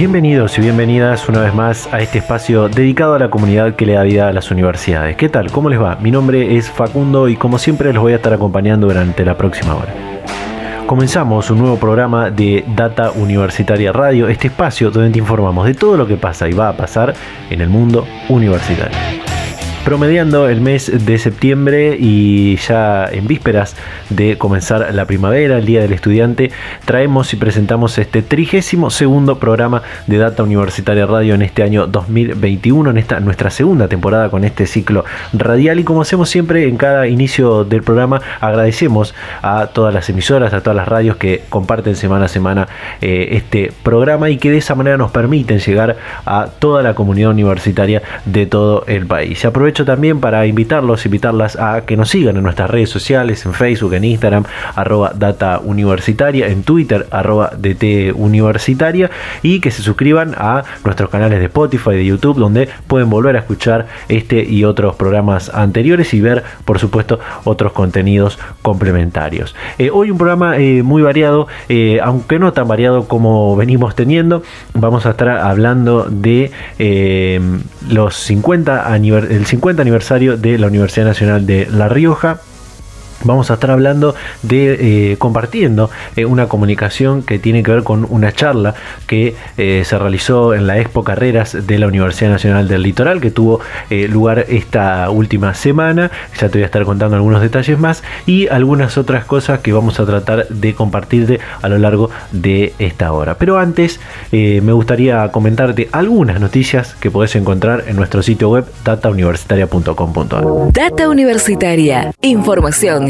Bienvenidos y bienvenidas una vez más a este espacio dedicado a la comunidad que le da vida a las universidades. ¿Qué tal? ¿Cómo les va? Mi nombre es Facundo y como siempre los voy a estar acompañando durante la próxima hora. Comenzamos un nuevo programa de Data Universitaria Radio, este espacio donde te informamos de todo lo que pasa y va a pasar en el mundo universitario promediando el mes de septiembre y ya en vísperas de comenzar la primavera, el Día del Estudiante, traemos y presentamos este trigésimo segundo programa de Data Universitaria Radio en este año 2021, en esta nuestra segunda temporada con este ciclo radial y como hacemos siempre en cada inicio del programa agradecemos a todas las emisoras, a todas las radios que comparten semana a semana eh, este programa y que de esa manera nos permiten llegar a toda la comunidad universitaria de todo el país. Aprovecho también para invitarlos, invitarlas a que nos sigan en nuestras redes sociales, en Facebook, en Instagram, arroba data universitaria, en Twitter, arroba DT universitaria, y que se suscriban a nuestros canales de Spotify, de YouTube, donde pueden volver a escuchar este y otros programas anteriores y ver, por supuesto, otros contenidos complementarios. Eh, hoy un programa eh, muy variado, eh, aunque no tan variado como venimos teniendo, vamos a estar hablando de los 50 el 50 aniversario de la Universidad Nacional de La Rioja vamos a estar hablando de eh, compartiendo eh, una comunicación que tiene que ver con una charla que eh, se realizó en la Expo Carreras de la Universidad Nacional del Litoral que tuvo lugar esta última semana. Ya te voy a estar contando algunos detalles más y algunas otras cosas que vamos a tratar de compartirte a lo largo de esta hora. Pero antes me gustaría comentarte algunas noticias que podés encontrar en nuestro sitio web datauniversitaria.com.ar Data Universitaria información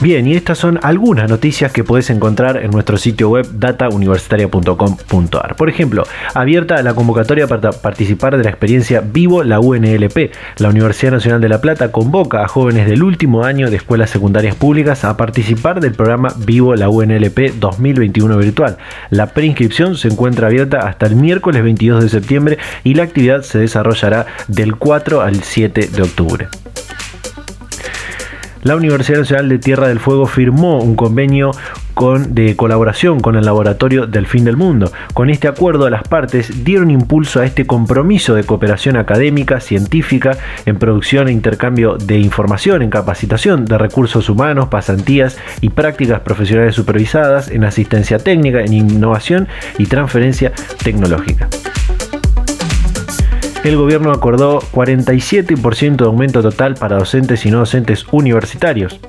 Bien, y estas son algunas noticias que puedes encontrar en nuestro sitio web datauniversitaria.com.ar. Por ejemplo, abierta la convocatoria para participar de la experiencia Vivo la UNLP. La Universidad Nacional de La Plata convoca a jóvenes del último año de escuelas secundarias públicas a participar del programa Vivo la UNLP 2021 virtual. La preinscripción se encuentra abierta hasta el miércoles 22 de septiembre y la actividad se desarrollará del 4 al 7 de octubre la Universidad Nacional de Tierra del Fuego firmó un convenio con, de colaboración con el Laboratorio del Fin del Mundo. Con este acuerdo, las partes dieron impulso a este compromiso de cooperación académica, científica, en producción e intercambio de información, en capacitación de recursos humanos, pasantías y prácticas profesionales supervisadas, en asistencia técnica, en innovación y transferencia tecnológica el gobierno acordó 47% de aumento total para docentes y no docentes universitarios.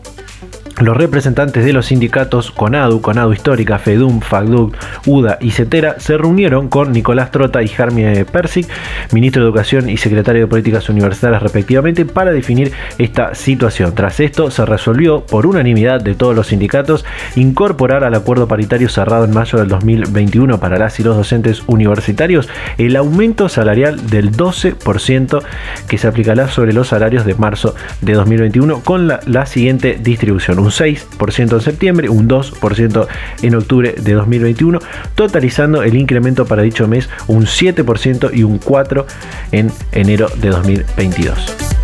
Los representantes de los sindicatos CONADU, CONADU Histórica, FEDUM, FACDUC, UDA y CETERA se reunieron con Nicolás Trota y Jarmie Persic, ministro de Educación y secretario de Políticas Universitarias respectivamente, para definir esta situación. Tras esto se resolvió por unanimidad de todos los sindicatos incorporar al acuerdo paritario cerrado en mayo del 2021 para las y los docentes universitarios el aumento salarial del 12% que se aplicará sobre los salarios de marzo de 2021 con la, la siguiente distribución un 6% en septiembre, un 2% en octubre de 2021, totalizando el incremento para dicho mes un 7% y un 4% en enero de 2022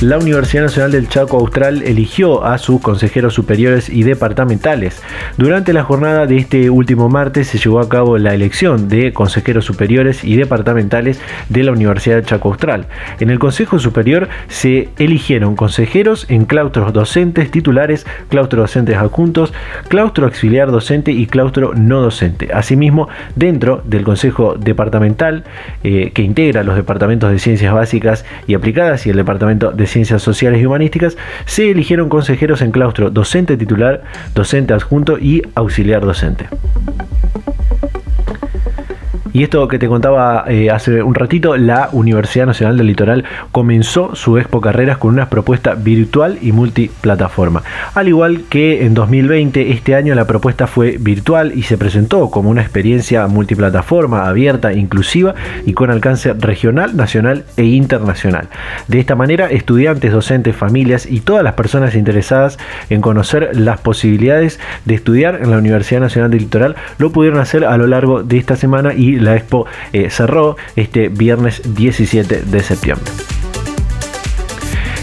la Universidad Nacional del Chaco Austral eligió a sus consejeros superiores y departamentales. Durante la jornada de este último martes se llevó a cabo la elección de consejeros superiores y departamentales de la Universidad Chaco Austral. En el Consejo Superior se eligieron consejeros en claustros docentes titulares, claustro docentes adjuntos, claustro auxiliar docente y claustro no docente. Asimismo, dentro del Consejo Departamental, eh, que integra los departamentos de Ciencias Básicas y Aplicadas y el Departamento de Ciencias Sociales y Humanísticas, se eligieron consejeros en claustro docente titular, docente adjunto y auxiliar docente. Y esto que te contaba eh, hace un ratito, la Universidad Nacional del Litoral comenzó su Expo Carreras con una propuesta virtual y multiplataforma. Al igual que en 2020, este año la propuesta fue virtual y se presentó como una experiencia multiplataforma, abierta, inclusiva y con alcance regional, nacional e internacional. De esta manera, estudiantes, docentes, familias y todas las personas interesadas en conocer las posibilidades de estudiar en la Universidad Nacional del Litoral lo pudieron hacer a lo largo de esta semana y la expo eh, cerró este viernes 17 de septiembre.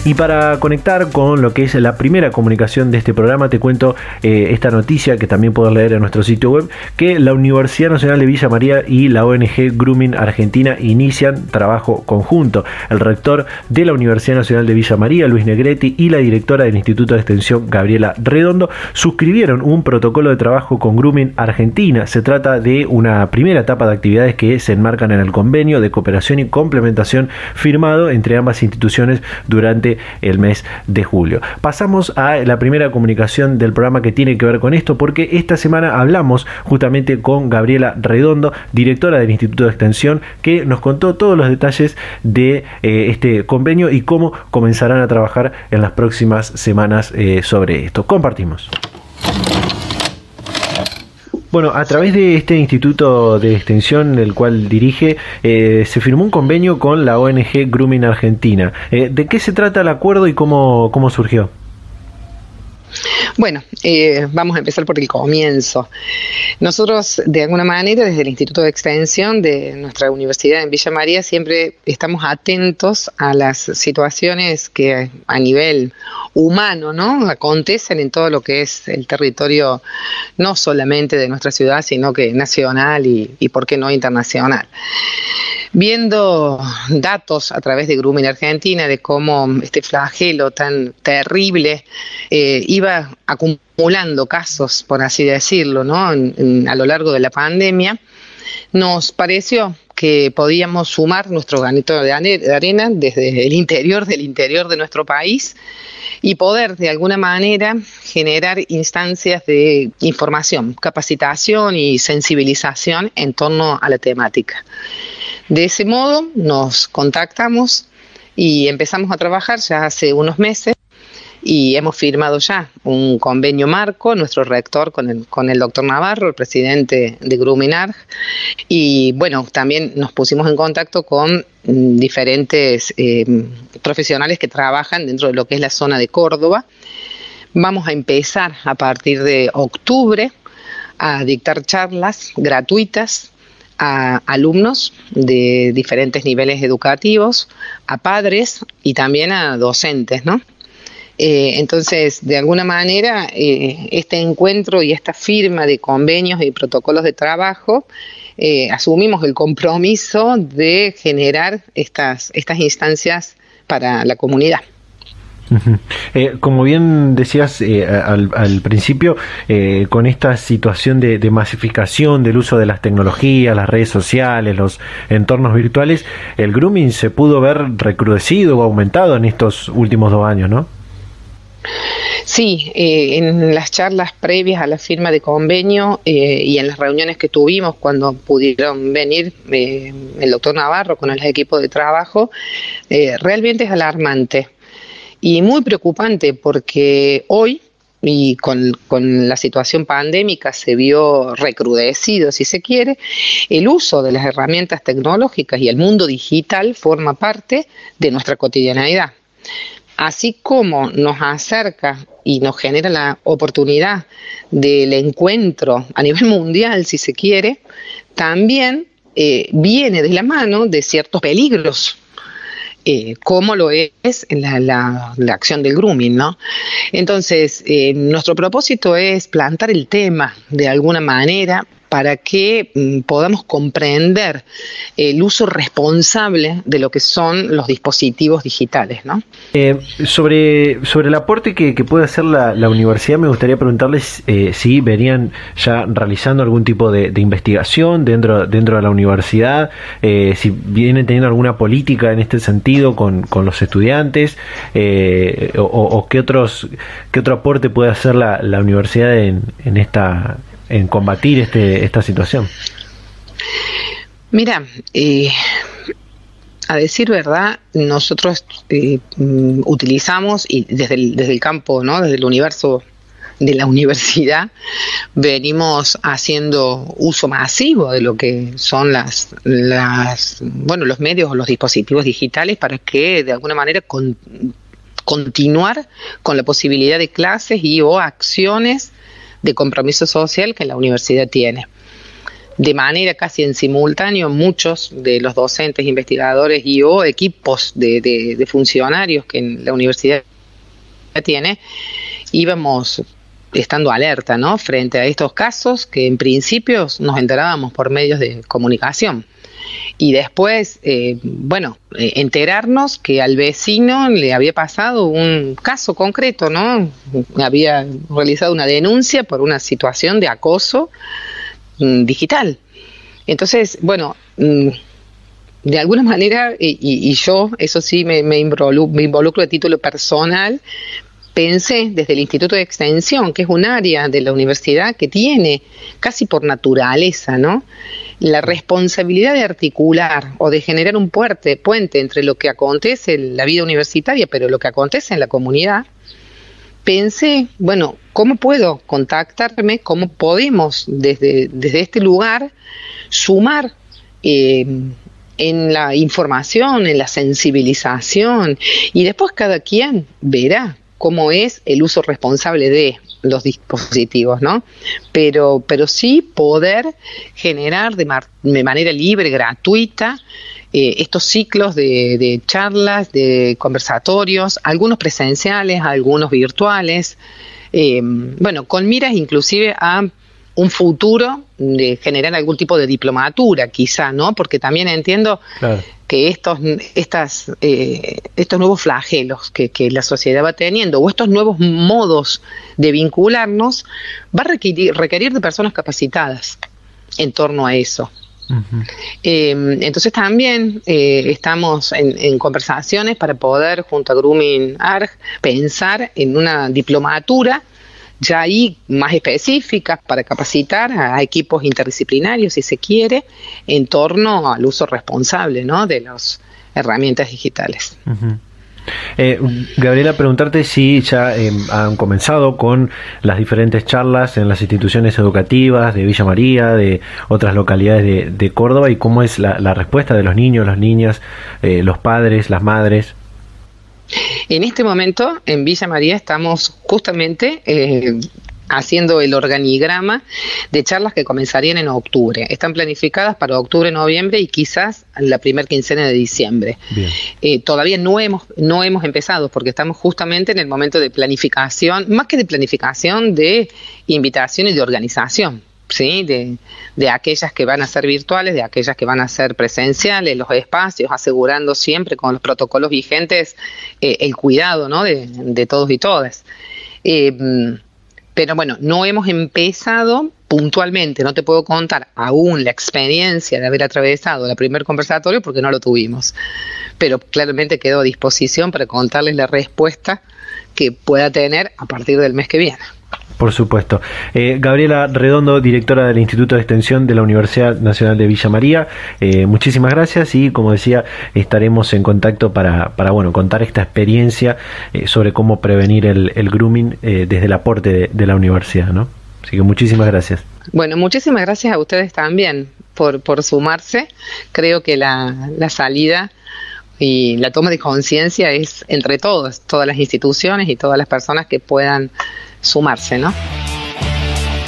Y para conectar con lo que es la primera comunicación de este programa, te cuento eh, esta noticia que también puedes leer en nuestro sitio web, que la Universidad Nacional de Villa María y la ONG Grooming Argentina inician trabajo conjunto. El rector de la Universidad Nacional de Villa María, Luis Negretti, y la directora del Instituto de Extensión, Gabriela Redondo, suscribieron un protocolo de trabajo con Grooming Argentina. Se trata de una primera etapa de actividades que se enmarcan en el convenio de cooperación y complementación firmado entre ambas instituciones durante el mes de julio. Pasamos a la primera comunicación del programa que tiene que ver con esto, porque esta semana hablamos justamente con Gabriela Redondo, directora del Instituto de Extensión, que nos contó todos los detalles de eh, este convenio y cómo comenzarán a trabajar en las próximas semanas eh, sobre esto. Compartimos. Bueno, a través de este instituto de extensión, el cual dirige, eh, se firmó un convenio con la ONG Grooming Argentina. Eh, ¿De qué se trata el acuerdo y cómo, cómo surgió? Bueno, eh, vamos a empezar por el comienzo. Nosotros, de alguna manera, desde el Instituto de Extensión de nuestra universidad en Villa María, siempre estamos atentos a las situaciones que a nivel humano, ¿no? Acontecen en todo lo que es el territorio, no solamente de nuestra ciudad, sino que nacional y, y por qué no, internacional viendo datos a través de Grooming Argentina de cómo este flagelo tan terrible eh, iba acumulando casos, por así decirlo, ¿no? a lo largo de la pandemia, nos pareció que podíamos sumar nuestro granito de arena desde el interior del interior de nuestro país y poder de alguna manera generar instancias de información, capacitación y sensibilización en torno a la temática. De ese modo nos contactamos y empezamos a trabajar ya hace unos meses y hemos firmado ya un convenio marco, nuestro rector con el, con el doctor Navarro, el presidente de Gruminar, y bueno, también nos pusimos en contacto con diferentes eh, profesionales que trabajan dentro de lo que es la zona de Córdoba. Vamos a empezar a partir de octubre a dictar charlas gratuitas a alumnos de diferentes niveles educativos, a padres y también a docentes, ¿no? Eh, entonces, de alguna manera, eh, este encuentro y esta firma de convenios y protocolos de trabajo, eh, asumimos el compromiso de generar estas, estas instancias para la comunidad. Eh, como bien decías eh, al, principio, eh, con esta situación de, masificación del uso de las tecnologías, las redes sociales, los entornos virtuales, el grooming se pudo ver recrudecido o aumentado en estos últimos dos años, ¿no? Sí, en las charlas previas a la firma de convenio y en las reuniones que tuvimos cuando pudieron venir el doctor Navarro con el equipo de trabajo, realmente es alarmante y muy preocupante porque hoy y con, la situación pandémica se vio recrudecido, si se quiere, el uso de las herramientas tecnológicas y el mundo digital forma parte de nuestra cotidianidad. Así como nos acerca y nos genera la oportunidad del encuentro a nivel mundial, si se quiere, también eh, viene de la mano de ciertos peligros eh, como lo es la, la, acción del grooming, ¿no? Entonces, eh, nuestro propósito es plantar el tema de alguna manera para que mm, podamos comprender el uso responsable de lo que son los dispositivos digitales. ¿no? Eh, sobre, sobre el aporte que, puede hacer la, universidad, me gustaría preguntarles eh, si venían ya realizando algún tipo de, investigación dentro, dentro de la universidad, eh, si vienen teniendo alguna política en este sentido con, con los estudiantes, o, qué, otros, qué otro aporte puede hacer la, la universidad en, en esta en combatir este, esta situación? Mira, eh, a decir verdad, nosotros eh, mm, utilizamos y desde el, desde el campo, ¿no? desde el universo de la universidad, venimos haciendo uso masivo de lo que son las, las bueno, los medios o los dispositivos digitales para que de alguna manera continuar con la posibilidad de clases y o acciones de compromiso social que la universidad tiene de manera casi en simultáneo muchos de los docentes, investigadores y o equipos de, funcionarios que la universidad tiene, íbamos estando alerta ¿no? frente a estos casos que en principio nos enterábamos por medios de comunicación. Y después, eh, bueno, eh, enterarnos que al vecino le había pasado un caso concreto, ¿no? Había realizado una denuncia por una situación de acoso Mm, digital. Entonces, bueno, mm, de alguna manera, y, yo, eso sí, me, me, involucro, a título personal, pensé desde el Instituto de Extensión, que es un área de la universidad que tiene, casi por naturaleza, ¿no? La responsabilidad de articular o de generar un puente, puente entre lo que acontece en la vida universitaria, pero lo que acontece en la comunidad, pensé, bueno, ¿cómo puedo contactarme? ¿Cómo podemos desde, desde este lugar sumar eh, en la información, en la sensibilización? Y después cada quien verá cómo es el uso responsable de los dispositivos, ¿no? Pero, pero sí poder generar de, manera libre, gratuita, eh, estos ciclos de, charlas, de conversatorios, algunos presenciales, algunos virtuales, eh, bueno, con miras inclusive a un futuro de generar algún tipo de diplomatura, quizá, ¿no? Porque también entiendo que estos, estas, eh, estos nuevos flagelos que, la sociedad va teniendo o estos nuevos modos de vincularnos va a requerir de personas capacitadas en torno a eso. Em, entonces también eh, estamos en, conversaciones para poder, junto a Grooming ARG, pensar en una diplomatura ya ahí más específica para capacitar a, equipos interdisciplinarios, si se quiere, en torno al uso responsable ¿no? de las herramientas digitales. Eh, Gabriela, preguntarte si ya eh, han comenzado con las diferentes charlas en las instituciones educativas de Villa María, de otras localidades de, Córdoba y cómo es la, respuesta de los niños, las niñas, eh, los padres, las madres. En este momento en Villa María estamos justamente haciendo el organigrama de charlas que comenzarían en octubre. Están planificadas para octubre, noviembre y quizás la primera quincena de diciembre. Eh, todavía no hemos, no hemos empezado porque estamos justamente en el momento de planificación, más que de planificación, de invitación y de organización. De, aquellas que van a ser virtuales, de aquellas que van a ser presenciales, los espacios, asegurando siempre con los protocolos vigentes eh, el cuidado ¿no? de, todos y todas. Eh, pero bueno, no hemos empezado puntualmente, no te puedo contar aún la experiencia de haber atravesado el primer conversatorio porque no lo tuvimos. Pero claramente quedo a disposición para contarles la respuesta que pueda tener a partir del mes que viene. Por supuesto. Eh, Gabriela Redondo, directora del Instituto de Extensión de la Universidad Nacional de Villa María, eh, muchísimas gracias y como decía, estaremos en contacto para, para bueno, contar esta experiencia eh, sobre cómo prevenir el, grooming desde el aporte de, la universidad. ¿no? Así que muchísimas gracias. Bueno, muchísimas gracias a ustedes también por, por sumarse. Creo que la, la salida y la toma de conciencia es entre todos, todas las instituciones y todas las personas que puedan sumarse, ¿no?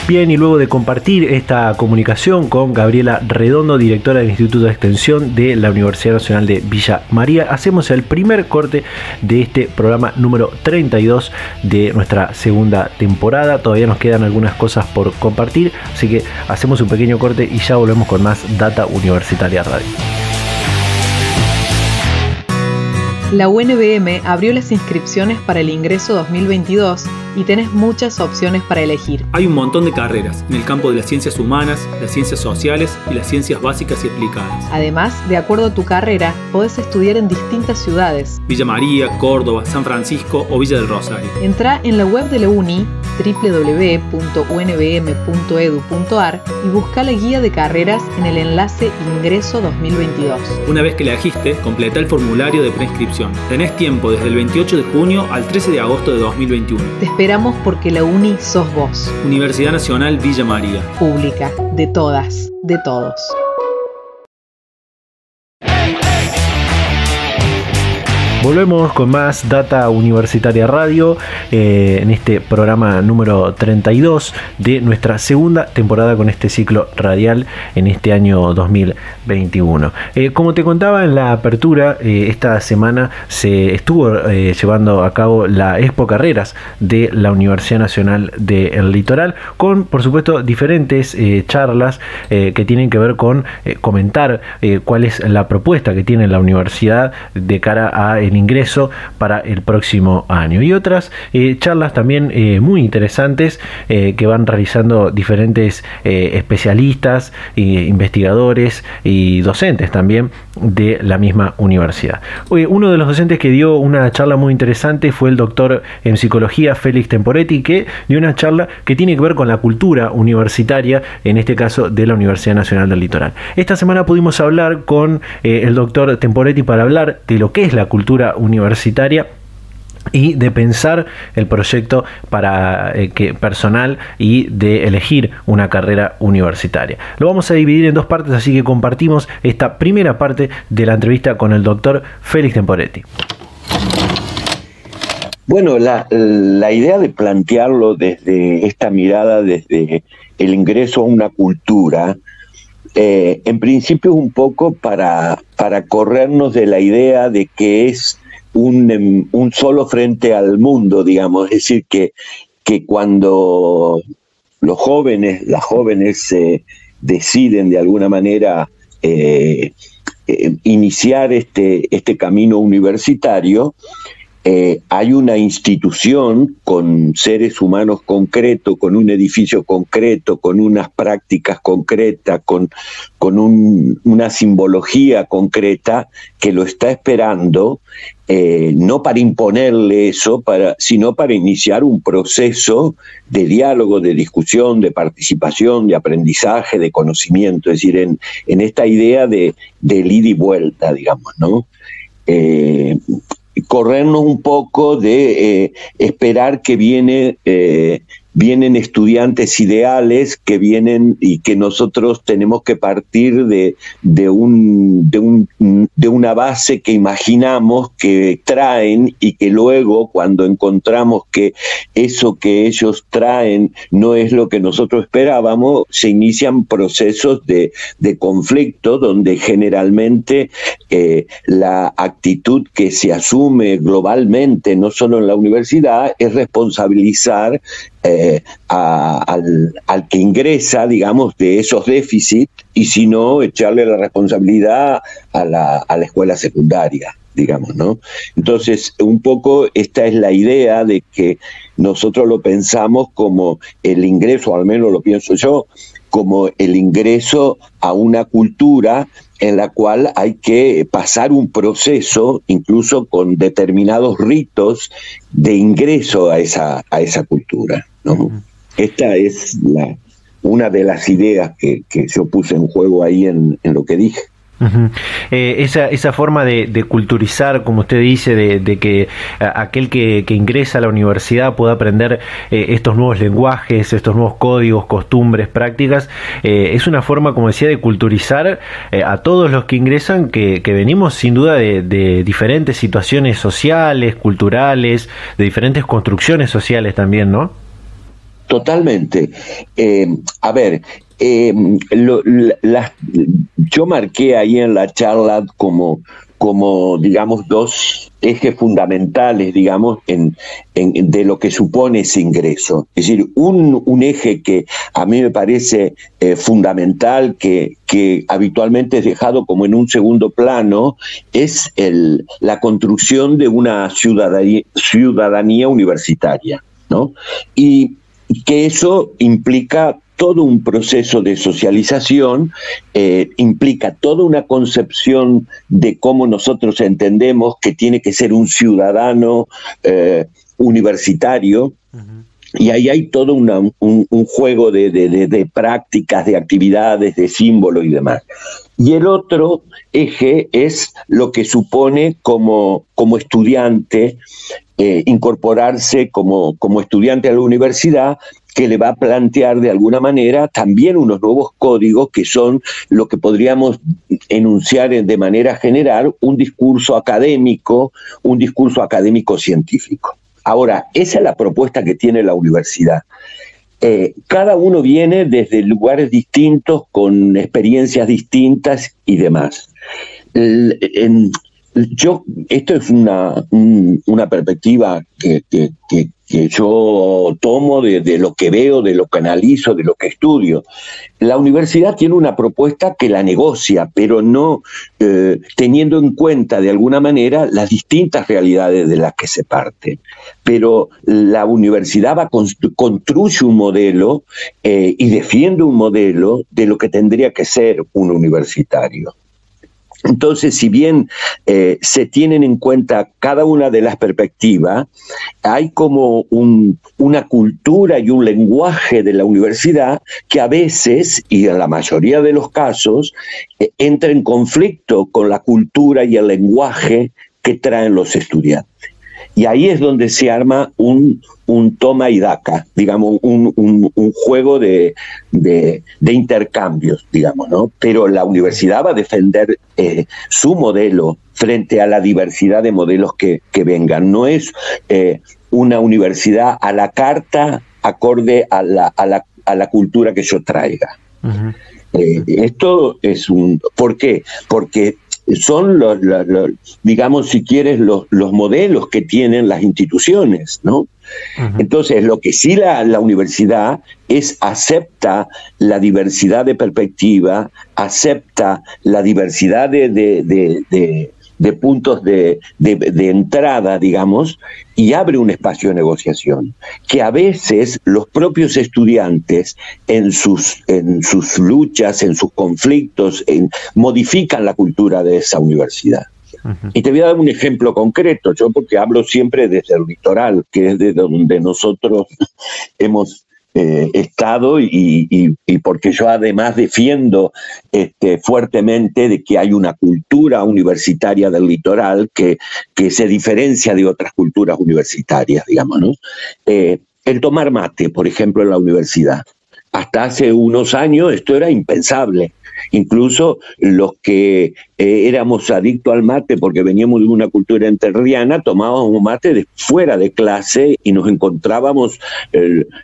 Bien, y luego de compartir esta comunicación con Gabriela Redondo, directora del Instituto de Extensión de la Universidad Nacional de Villa María, hacemos el primer corte de este programa número 32 de nuestra segunda temporada. Todavía nos quedan algunas cosas por compartir, así que hacemos un pequeño corte y ya volvemos con más Data Universitaria Radio. La UNBM abrió las inscripciones para el ingreso 2022 y tenés muchas opciones para elegir. Hay un montón de carreras en el campo de las ciencias humanas, las ciencias sociales y las ciencias básicas y aplicadas. Además, de acuerdo a tu carrera, podés estudiar en distintas ciudades. Villa María, Córdoba, San Francisco o Villa del Rosario. Entra en la web de la UNI www.unbm.edu.ar y busca la guía de carreras en el enlace Ingreso 2022. Una vez que la elegiste, completa el formulario de preinscripción. Tenés tiempo desde el 28 de junio al 13 de agosto de 2021. Te esperamos porque la UNI sos vos. Universidad Nacional Villa María. Pública, de todas, de todos. Volvemos con más Data Universitaria Radio eh, en este programa número 32 de nuestra segunda temporada con este ciclo radial en este año 2021. Eh, como te contaba en la apertura, eh, esta semana se estuvo llevando a cabo la Expo Carreras de la Universidad Nacional del Litoral con, por supuesto, diferentes charlas que tienen que ver con comentar cuál es la propuesta que tiene la universidad de cara a el ingreso para el próximo año. Y otras eh, charlas también eh, muy interesantes eh, que van realizando diferentes especialistas, investigadores y docentes también de la misma universidad. uno de los docentes que dio una charla muy interesante fue el doctor en psicología Félix Temporetti, que dio una charla que tiene que ver con la cultura universitaria, en este caso de la Universidad Nacional del Litoral. Esta semana pudimos hablar con el doctor Temporetti para hablar de lo que es la cultura universitaria y de pensar el proyecto para eh, que personal y de elegir una carrera universitaria. Lo vamos a dividir en dos partes, así que compartimos esta primera parte de la entrevista con el doctor Félix Temporetti. Bueno, la, idea de plantearlo desde esta mirada, desde el ingreso a una cultura, eh, en principio un poco para, para corrernos de la idea de que es un, em, un solo frente al mundo, digamos, es decir, que, que cuando los jóvenes, las jóvenes deciden de alguna manera eh, eh, iniciar este, este camino universitario, eh, hay una institución con seres humanos concretos, con un edificio concreto, con unas prácticas concretas, con, una simbología concreta que lo está esperando, eh, no para imponerle eso, sino para iniciar un proceso de diálogo, de discusión, de participación, de aprendizaje, de conocimiento, es decir, en, esta idea de, de ida y vuelta, digamos, ¿no? Eh, corrernos un poco de eh, esperar que viene eh, vienen estudiantes ideales que vienen y que nosotros tenemos que partir de, de, un, de, un, de una base que imaginamos que traen y que luego cuando encontramos que eso que ellos traen no es lo que nosotros esperábamos, se inician procesos de, de conflicto donde generalmente eh, la actitud que se asume globalmente, no solo en la universidad, es responsabilizar eh, al, que ingresa, digamos, de esos déficits y si no, echarle la responsabilidad a la, a la escuela secundaria digamos, ¿no? Entonces, un poco esta es la idea de que nosotros lo pensamos como el ingreso, al menos lo pienso yo, como el ingreso a una cultura en la cual hay que pasar un proceso, incluso con determinados ritos, de ingreso a esa, a esa cultura. ¿no? Esta es la, una de las ideas que, que yo puse en juego ahí en, en lo que dije. Eh, esa, esa forma de, culturizar, como usted dice, de, que aquel que, ingresa a la universidad pueda aprender eh, estos nuevos lenguajes, estos nuevos códigos, costumbres, prácticas, eh, es una forma, como decía, de culturizar a todos los que ingresan, que, venimos sin duda de, diferentes situaciones sociales, culturales, de diferentes construcciones sociales también, ¿no? Totalmente. a ver, eh, yo marqué ahí en la charla como, como digamos, dos ejes fundamentales, digamos, en, de lo que supone ese ingreso. Es decir, un, eje que a mí me parece eh, fundamental, que, que habitualmente es dejado como en un segundo plano, es el, la construcción de una ciudadanía, ciudadanía universitaria. ¿no? Y que eso implica todo un proceso de socialización, eh, implica toda una concepción de cómo nosotros entendemos que tiene que ser un ciudadano eh, universitario. y ahí hay todo un, juego de, prácticas, de actividades, de símbolos y demás. Y el otro eje es lo que supone como, como estudiante eh, incorporarse como, como estudiante a la universidad que le va a plantear de alguna manera también unos nuevos códigos que son lo que podríamos enunciar de manera general un discurso académico, un discurso académico científico. Ahora, esa es la propuesta que tiene la universidad. Eh, cada uno viene desde lugares distintos, con experiencias distintas y demás. yo, esto es una, una perspectiva que, que yo tomo de, lo que veo, de lo que analizo, de lo que estudio. La universidad tiene una propuesta que la negocia, pero no eh, teniendo en cuenta de alguna manera las distintas realidades de las que se parte. Pero la universidad va construye un modelo eh, y defiende un modelo de lo que tendría que ser un universitario. Entonces, si bien eh, se tienen en cuenta cada una de las perspectivas, hay como una cultura y un lenguaje de la universidad que a veces, y en la mayoría de los casos, eh, entra en conflicto con la cultura y el lenguaje que traen los estudiantes. Y ahí es donde se arma un, toma y daca, digamos, un, juego de, intercambios, digamos, ¿no? Pero la universidad va a defender eh, su modelo frente a la diversidad de modelos que, vengan. No es eh, una universidad a la carta acorde a la, a la, a la cultura que yo traiga. Eh, esto es un... ¿Por qué? Porque son los, digamos, si quieres, los, los, modelos que tienen las instituciones, ¿no? Entonces, lo que sí la, la, universidad es acepta la diversidad de perspectiva, acepta la diversidad de, de de puntos de, entrada, digamos, y abre un espacio de negociación, que a veces los propios estudiantes en sus, en sus luchas, en sus conflictos, modifican la cultura de esa universidad. Y te voy a dar un ejemplo concreto, yo porque hablo siempre desde el litoral, que es de donde nosotros hemos eh, Estado y, porque yo además defiendo este, fuertemente de que hay una cultura universitaria del litoral que, que se diferencia de otras culturas universitarias, digamos, ¿no? Eh, el tomar mate, por ejemplo, en la universidad. Hasta hace unos años esto era impensable. Incluso los que eh, éramos adictos al mate porque veníamos de una cultura enterriana, tomábamos mate de, fuera de clase y nos encontrábamos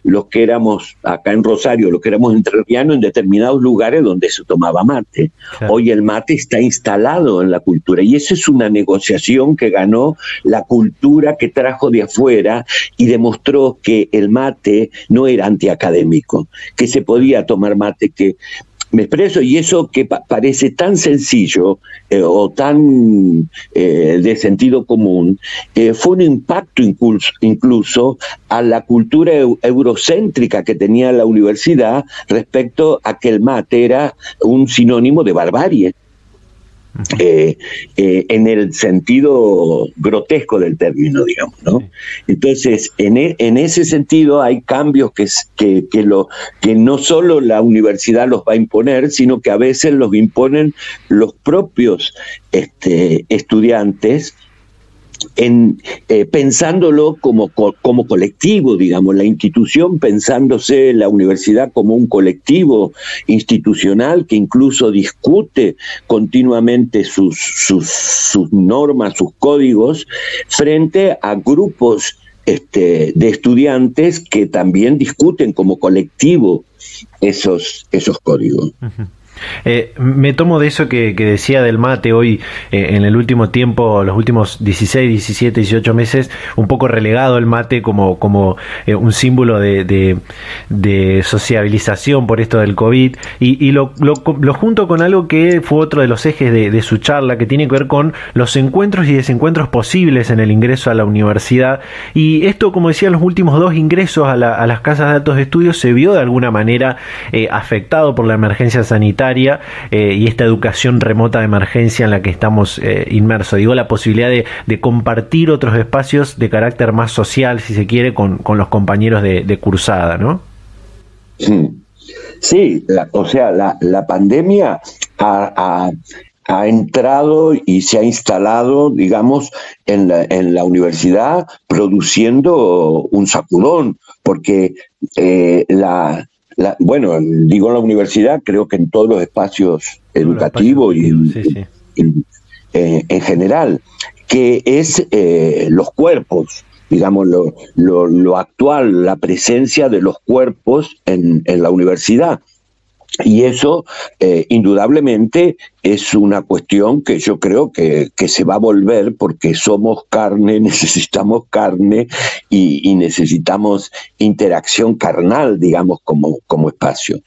los que éramos acá en Rosario, los que éramos enterrianos en determinados lugares donde se tomaba mate. Hoy el mate está instalado en la cultura y esa es una negociación que ganó la cultura que trajo de afuera y demostró que el mate no era antiacadémico, que se podía tomar mate, que me expreso y eso que parece tan sencillo eh, o tan eh, de sentido común, eh, fue un impacto incluso, a la cultura eurocéntrica que tenía la universidad respecto a que el mate era un sinónimo de barbarie. Eh, eh, en el sentido grotesco del término, digamos, ¿no? Entonces, en, e, en ese sentido hay cambios que, que, que, lo, que no solo la universidad los va a imponer, sino que a veces los imponen los propios este, estudiantes eh, pensándolo como, como colectivo, digamos, la institución pensándose la universidad como un colectivo institucional que incluso discute continuamente sus, sus, sus normas, sus códigos, frente a grupos este, de estudiantes que también discuten como colectivo esos, esos códigos. Eh, me tomo de eso que, decía del mate hoy, eh, en el último tiempo, los últimos 16, 17, 18 meses, un poco relegado el mate como, como eh, un símbolo de, sociabilización por esto del COVID. Y, lo, junto con algo que fue otro de los ejes de, su charla, que tiene que ver con los encuentros y desencuentros posibles en el ingreso a la universidad. Y esto, como decía, los últimos dos ingresos a, a las casas de de estudios se vio de alguna manera manera eh, afectado por la emergencia sanitaria eh, y esta educación remota de emergencia en la que estamos eh, inmersos. Digo, la posibilidad de, compartir otros espacios de carácter más social, si se quiere, con, los compañeros de, cursada, ¿no? Sí, o sea, la, la pandemia ha, ha entrado y se ha instalado, digamos, en la, en la universidad produciendo un sacudón, porque eh, la, bueno, digo en la universidad, creo que en todos los espacios educativos y eh, en general, que es eh, los cuerpos, digamos, lo, lo, lo, actual, la presencia de los cuerpos en, en la universidad. Y eso, eh, indudablemente, es una cuestión que yo creo que, se va a volver porque somos carne, necesitamos carne y, necesitamos interacción carnal, digamos, como, como espacio.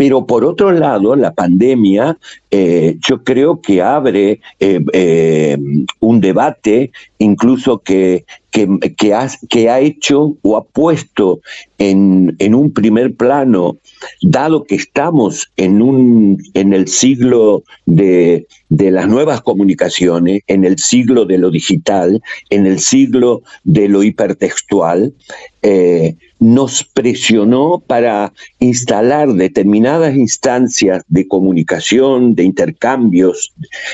Pero por otro lado, la pandemia eh, yo creo que abre eh, un debate incluso que, que, ha, que, ha, hecho o ha puesto en, en, un primer plano, dado que estamos en, un, en el siglo de, de las nuevas comunicaciones, en el siglo de lo digital, en el siglo de lo hipertextual, eh, nos presionó para instalar determinadas instancias de comunicación, de intercambios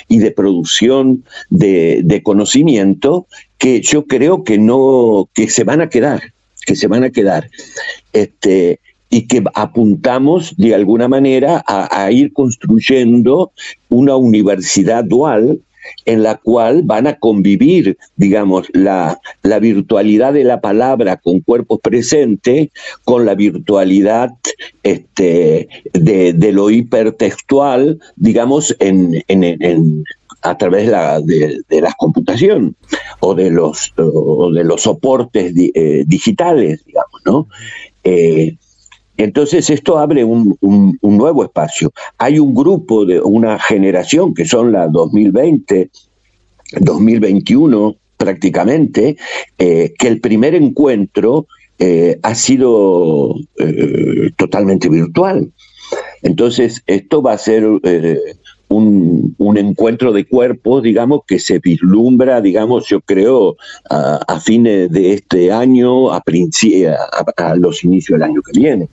y de producción de, conocimiento que yo creo que no, que se van a quedar, que se van a quedar. Este, y que apuntamos de alguna manera a, ir construyendo una universidad dual en la cual van a convivir, digamos, la, la virtualidad de la palabra con cuerpos presentes, con la virtualidad este, de, lo hipertextual, digamos, en, en, en a través de de, la computación o de los, o de los soportes eh, digitales, digamos, ¿no? Eh, entonces esto abre un, un, nuevo espacio. Hay un grupo de una generación que son la 2020, 2021 prácticamente, eh, que el primer encuentro ha sido totalmente virtual. Entonces esto va a ser un, un, encuentro de cuerpos, digamos, que se vislumbra, digamos, yo creo, a, fines de este año, a, a, a, los inicios del año que viene.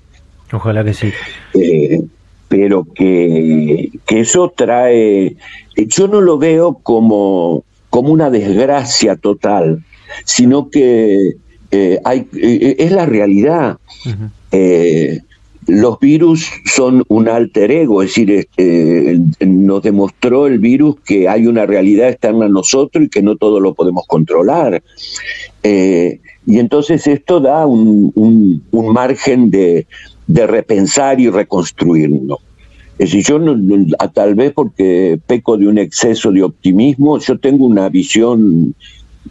Ojalá que sí. Eh, pero que, que, eso trae, yo no lo veo como, como una desgracia total, sino que eh, hay, eh, es la realidad los virus son un alter ego, es decir, nos demostró el virus que hay una realidad externa a nosotros y que no todo lo podemos controlar. Eh, y entonces esto da un, margen de, repensar y reconstruirnos. Es decir, yo tal vez porque peco de un exceso de optimismo, yo tengo una visión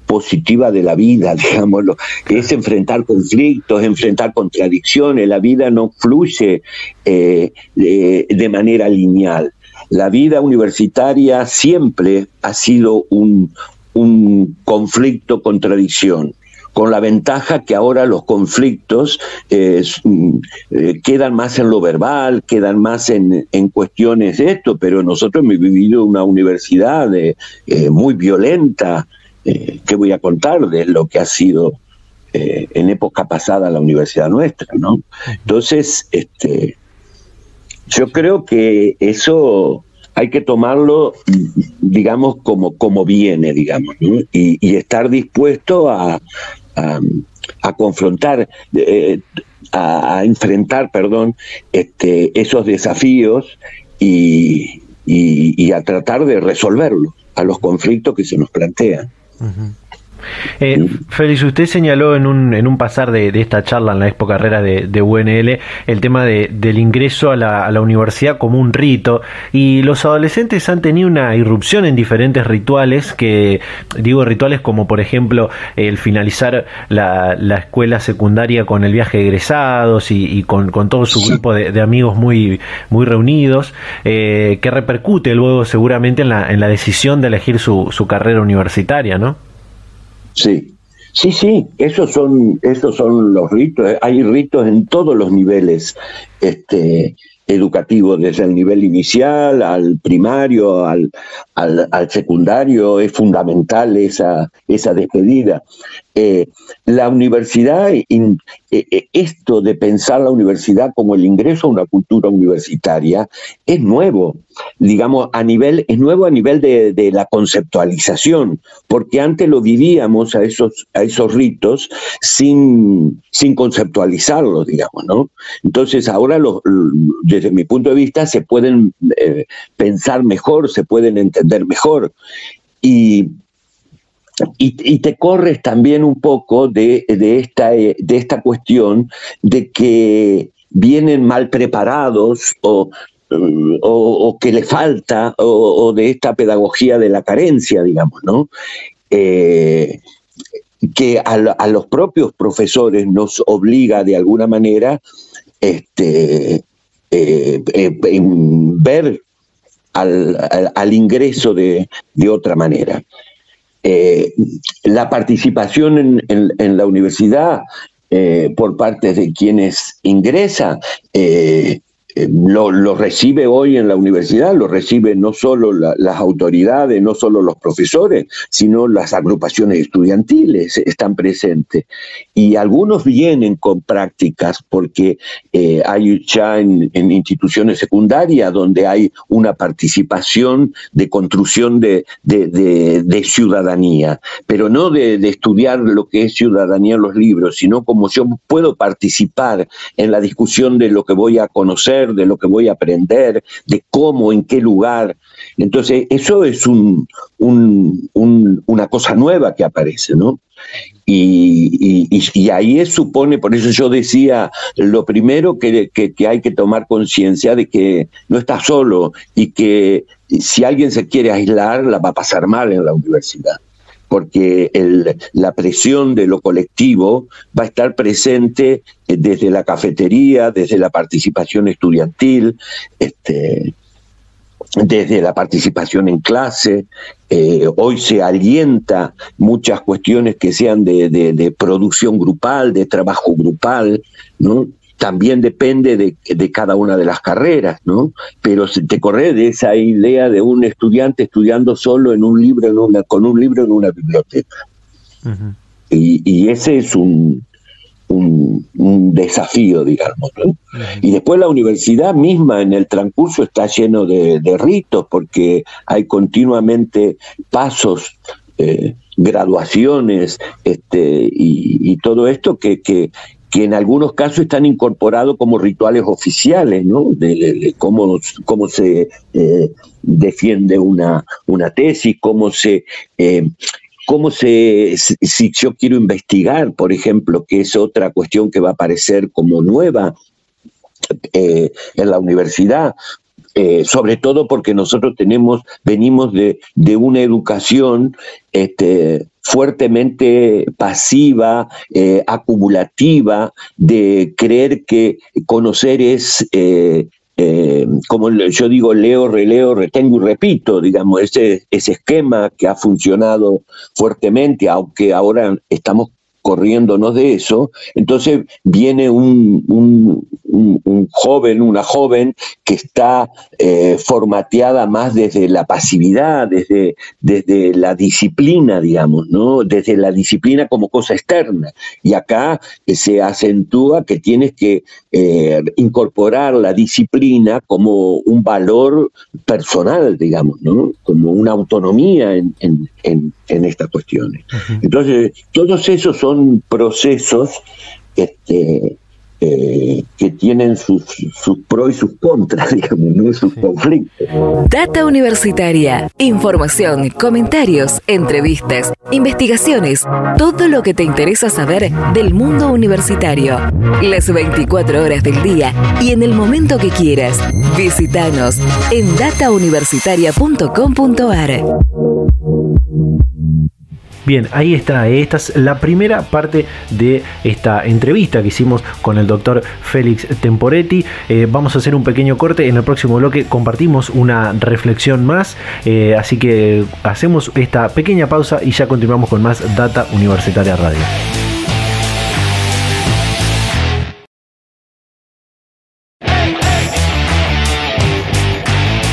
positiva de la vida, digámoslo, es enfrentar conflictos, enfrentar contradicciones, la vida no fluye eh, de manera lineal. La vida universitaria siempre ha sido un, un conflicto, contradicción con la ventaja que ahora los conflictos eh, eh, quedan más en lo verbal, quedan más en, en, cuestiones de esto, pero nosotros hemos vivido una universidad muy violenta, eh, ¿qué voy a contar de lo que ha sido eh, en época pasada la universidad nuestra, ¿no? Entonces, este, yo creo que eso hay que tomarlo, digamos, como, como viene, digamos, y, estar dispuesto a, a, confrontar, eh, a, enfrentar, perdón, este, esos desafíos y, y a tratar de resolverlos, a los conflictos que se nos plantean. Eh, Félix, usted señaló en un, en un pasar de, esta charla en la Expo Carrera de, UNL el tema del ingreso a la, universidad como un rito y los adolescentes han tenido una irrupción en diferentes rituales que, digo rituales como por ejemplo el finalizar la, escuela secundaria con el viaje de egresados y, con, todo su grupo de, amigos muy, muy reunidos, eh, que repercute luego seguramente en la, en la decisión de elegir su, su carrera universitaria, ¿no? Sí, Sí, sí, esos son, esos son los ritos. Hay ritos en todos los niveles. Este, educativo, desde el nivel inicial al primario, al, al, secundario, es fundamental esa, esa despedida. Eh, la universidad, eh, eh, esto de pensar la universidad como el ingreso a una cultura universitaria, es nuevo, digamos, a nivel, es nuevo a nivel de, la conceptualización, porque antes lo vivíamos a esos, a esos ritos sin, sin conceptualizarlos, digamos, ¿no? Entonces ahora, desde mi punto de vista, se pueden pensar mejor, se pueden entender mejor. Y y, te corres también un poco de, esta, eh, de esta cuestión de que vienen mal preparados o, mm, que le falta, o, de esta pedagogía de la carencia, digamos, ¿no? Eh, que a, los propios profesores nos obliga de alguna manera este, eh, ver al, ingreso de, de otra manera. Eh, la participación en, la universidad eh, por parte de quienes ingresan eh, eh, lo, recibe hoy en la universidad, lo reciben no solo las autoridades, no solo los profesores, sino las agrupaciones estudiantiles están presentes. Y algunos vienen con prácticas porque eh, hay ya en, instituciones secundarias donde hay una participación de construcción de, ciudadanía, pero no de, de estudiar lo que es ciudadanía en los libros, sino como yo puedo participar en la discusión de lo que voy a conocer de lo que voy a aprender, de cómo, en qué lugar. Entonces, eso es un, una cosa nueva que aparece, ¿no? Y, ahí supone, por eso yo decía, lo primero que, que hay que tomar conciencia de que no está solo y que si alguien se quiere aislar, la va a pasar mal en la universidad porque la presión de lo colectivo va a estar presente eh, desde la cafetería, desde la participación estudiantil, este, desde la participación en clase. Eh, hoy se alienta muchas cuestiones que sean de, de, producción grupal, de trabajo grupal, ¿no? También depende de, cada una de las carreras, ¿no? Pero se te corre de esa idea de un estudiante estudiando solo en un libro, en una, con un libro en una biblioteca. y, ese es un, un, desafío, digamos. Y después la universidad misma en el transcurso está lleno de, ritos porque hay continuamente pasos. Eh, graduaciones este, y, todo esto que, que, que en algunos casos están incorporados como rituales oficiales, ¿no? De, cómo, se eh, defiende una, una tesis, cómo se... Eh, cómo se, si yo quiero investigar, por ejemplo, que es otra cuestión que va a aparecer como nueva eh, en la universidad, sobre todo porque nosotros tenemos, venimos de, de una educación este, fuertemente pasiva, eh, acumulativa, de creer que conocer es, eh, eh, como yo digo, leo, releo, retengo y repito, digamos, ese, ese esquema que ha funcionado fuertemente, aunque ahora estamos corriéndonos de eso, entonces viene un, un, joven, una joven que está eh, formateada más desde la pasividad, desde, desde la disciplina, digamos, ¿no? Desde la disciplina como cosa externa. Y acá se acentúa que tienes que eh, incorporar la disciplina como un valor personal, digamos, ¿no? Como una autonomía en, en, en, estas cuestiones. Entonces, todos esos son son procesos este, eh, que tienen sus, sus, pros y sus contras, digamos, sus conflictos. Data Universitaria. Información, comentarios, entrevistas, investigaciones, todo lo que te interesa saber del mundo universitario. Las 24 horas del día y en el momento que quieras. Visítanos en datauniversitaria.com.ar. Bien, ahí está. Esta es la primera parte de esta entrevista que hicimos con el doctor Félix Temporetti. Eh, vamos a hacer un pequeño corte. En el próximo bloque compartimos una reflexión más. Eh, así que hacemos esta pequeña pausa y ya continuamos con más Data Universitaria Radio.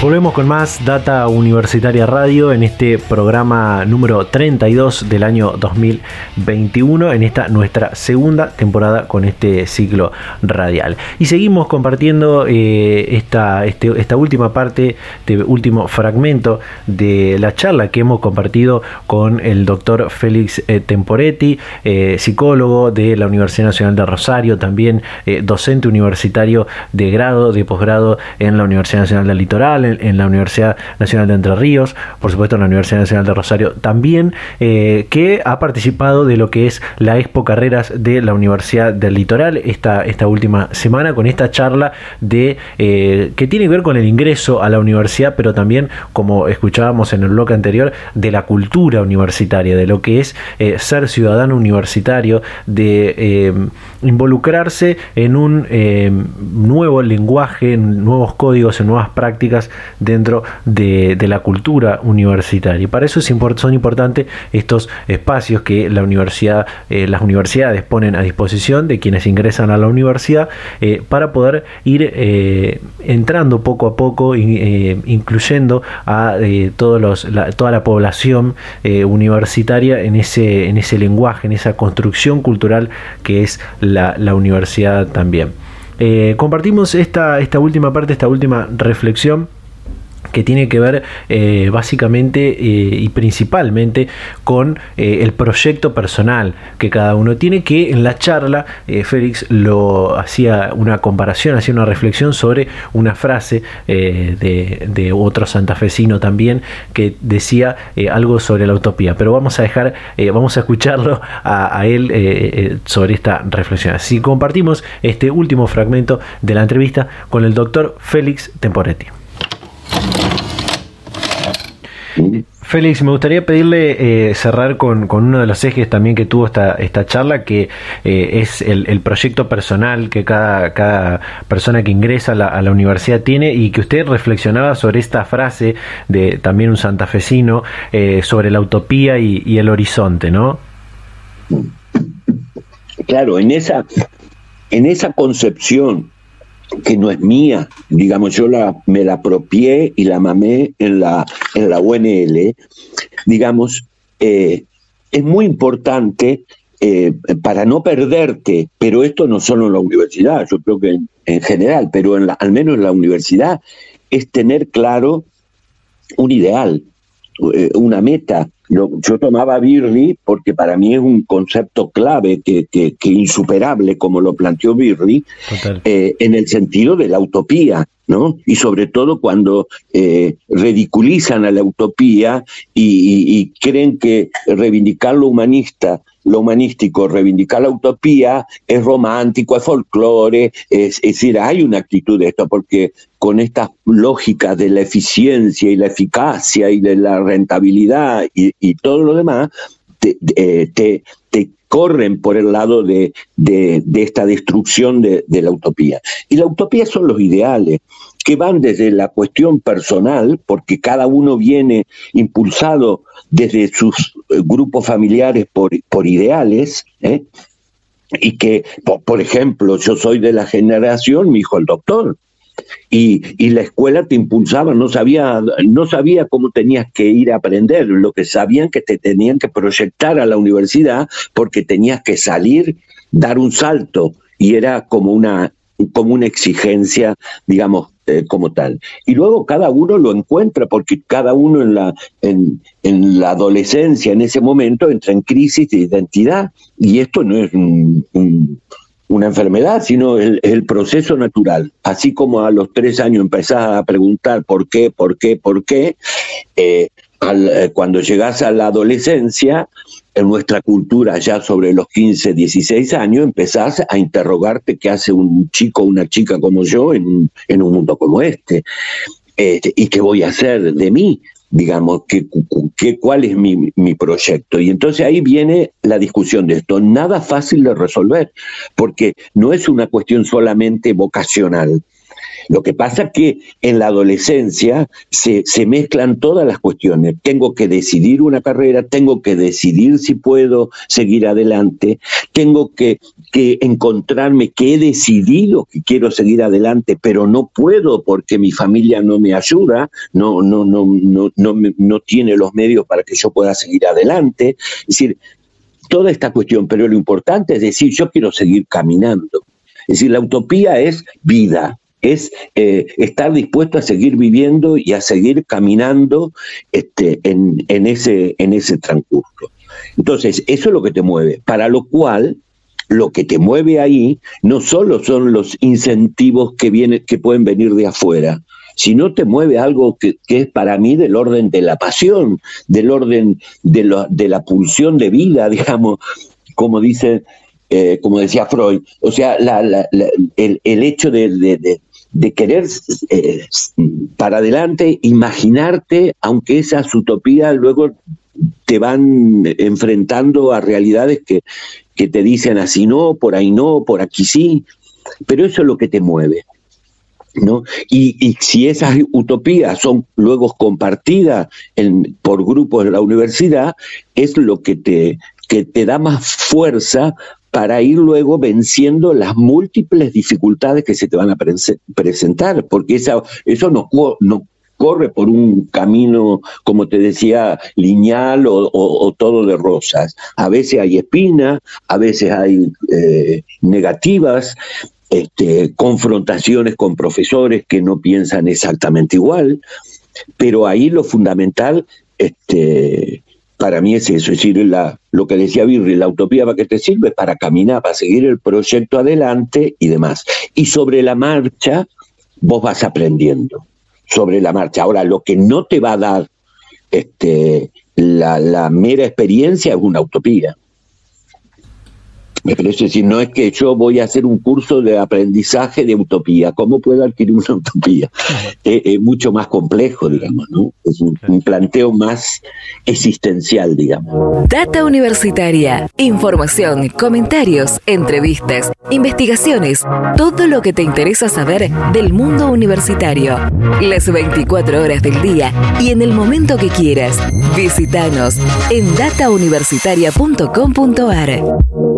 Volvemos con más Data Universitaria Radio en este programa número 32 del año 2021, en esta nuestra segunda temporada con este ciclo radial. Y seguimos compartiendo eh, esta, este, esta última parte, este último fragmento de la charla que hemos compartido con el doctor Félix eh, Temporetti, eh, psicólogo de la Universidad Nacional de Rosario, también docente universitario de grado, de posgrado en la Universidad Nacional del Litoral en, la Universidad Nacional de Entre Ríos, por supuesto en la Universidad Nacional de Rosario también, eh, que ha participado de lo que es la Expo Carreras de la Universidad del Litoral esta, esta última semana con esta charla de eh, que tiene que ver con el ingreso a la universidad, pero también, como escuchábamos en el bloque anterior, de la cultura universitaria, de lo que es eh, ser ciudadano universitario, de involucrarse en un nuevo lenguaje, en nuevos códigos, en nuevas prácticas dentro de, la cultura universitaria. Y para eso son importantes estos espacios que la universidad, eh, las universidades ponen a disposición de quienes ingresan a la universidad eh, para poder ir eh, entrando poco a poco, incluyendo a todos los, toda la población universitaria en ese, en ese lenguaje, en esa construcción cultural que es la, la universidad también. compartimos esta, esta última parte, esta última reflexión que tiene que ver eh, básicamente eh, y principalmente con eh, el proyecto personal que cada uno tiene que en la charla Félix lo hacía una comparación hacía una reflexión sobre una frase de, otro santafesino también que decía algo sobre la utopía. Pero vamos a dejar vamos a escucharlo a, él sobre esta reflexión. Así compartimos este último fragmento de la entrevista con el doctor Félix Temporetti Félix, me gustaría pedirle eh, cerrar con, uno de los ejes también que tuvo esta, esta charla, que eh, es el, proyecto personal que cada, cada persona que ingresa a la, universidad tiene y que usted reflexionaba sobre esta frase de también un santafesino eh, sobre la utopía y, y, el horizonte, ¿no? Claro, en esa, en esa concepción que no es mía, digamos, yo la, me la apropié y la mamé en la, en la UNL, digamos, eh, es muy importante eh, para no perderte, pero esto no solo en la universidad, yo creo que en, general, pero en la, al menos en la universidad, es tener claro un ideal, eh, una meta, yo tomaba Birri porque para mí es un concepto clave que, que, insuperable, como lo planteó Birri, eh, en el sentido de la utopía. Y sobre todo cuando eh, ridiculizan a la utopía y, creen que reivindicar lo humanista lo humanístico, reivindicar la utopía, es romántico, es folclore, es, decir, hay una actitud de esto, porque con esta lógica de la eficiencia y la eficacia y de la rentabilidad y, todo lo demás, te, te, corren por el lado de, de, esta destrucción de, de, la utopía. Y la utopía son los ideales, que van desde la cuestión personal, porque cada uno viene impulsado desde sus eh, grupos familiares por, por ideales, ¿eh? y que, por, ejemplo, yo soy de la generación, mi hijo el doctor, y, y, la escuela te impulsaba, no sabía, no sabía cómo tenías que ir a aprender, lo que sabían que te tenían que proyectar a la universidad porque tenías que salir, dar un salto, y era como una, como una exigencia, digamos, eh, como tal. Y luego cada uno lo encuentra, porque cada uno en la, en, la adolescencia, en ese momento, entra en crisis de identidad. Y esto no es una enfermedad, sino el, el, proceso natural. Así como a los tres años empezás a preguntar por qué, por qué, por qué, eh, eh, cuando llegas a la adolescencia, en nuestra cultura ya sobre los 15, 16 años, empezás a interrogarte qué hace un chico o una chica como yo en, un mundo como este, este, y qué voy a hacer de mí. digamos, que, cuál es mi, mi, proyecto. Y entonces ahí viene la discusión de esto. Nada fácil de resolver, porque no es una cuestión solamente vocacional. Lo que pasa es que en la adolescencia se, mezclan todas las cuestiones. Tengo que decidir una carrera, tengo que decidir si puedo seguir adelante, tengo que, encontrarme que he decidido que quiero seguir adelante, pero no puedo porque mi familia no me ayuda, no, no, no, no, no, no tiene los medios para que yo pueda seguir adelante. Es decir, toda esta cuestión, pero lo importante es decir, yo quiero seguir caminando. Es decir, la utopía es vida, es eh, estar dispuesto a seguir viviendo y a seguir caminando este, en, ese, en ese transcurso. Entonces, eso es lo que te mueve, para lo cual lo que te mueve ahí no solo son los incentivos que, vienen, que pueden venir de afuera, sino te mueve algo que, es para mí del orden de la pasión, del orden de, de la pulsión de vida, digamos, como dice, eh, como decía Freud. O sea, el, hecho de, de querer eh, para adelante, imaginarte, aunque esas utopías luego te van enfrentando a realidades que, que te dicen así no, por ahí no, por aquí sí, pero eso es lo que te mueve. ¿No? Y, si esas utopías son luego compartidas por grupos de la universidad, es lo que te, que te da más fuerza para ir luego venciendo las múltiples dificultades que se te van a presentar, porque eso no, no corre por un camino, como te decía, lineal o, todo de rosas. A veces hay espinas, a veces hay eh, negativas, este, confrontaciones con profesores que no piensan exactamente igual, pero ahí lo fundamental este, para mí es eso, es decir, la, lo que decía Birri, la utopía para que te sirve para caminar, para seguir el proyecto adelante y demás. Y sobre la marcha, vos vas aprendiendo, sobre la marcha. Ahora, lo que no te va a dar este, la, la mera experiencia es una utopía. Me parece decir, no es que yo voy a hacer un curso de aprendizaje de utopía. ¿Cómo puedo adquirir una utopía? Es, mucho más complejo, digamos, ¿no? Es un, planteo más existencial, digamos. Data Universitaria. Información, comentarios, entrevistas, investigaciones. Todo lo que te interesa saber del mundo universitario. Las 24 horas del día y en el momento que quieras. Visítanos en datauniversitaria.com.ar.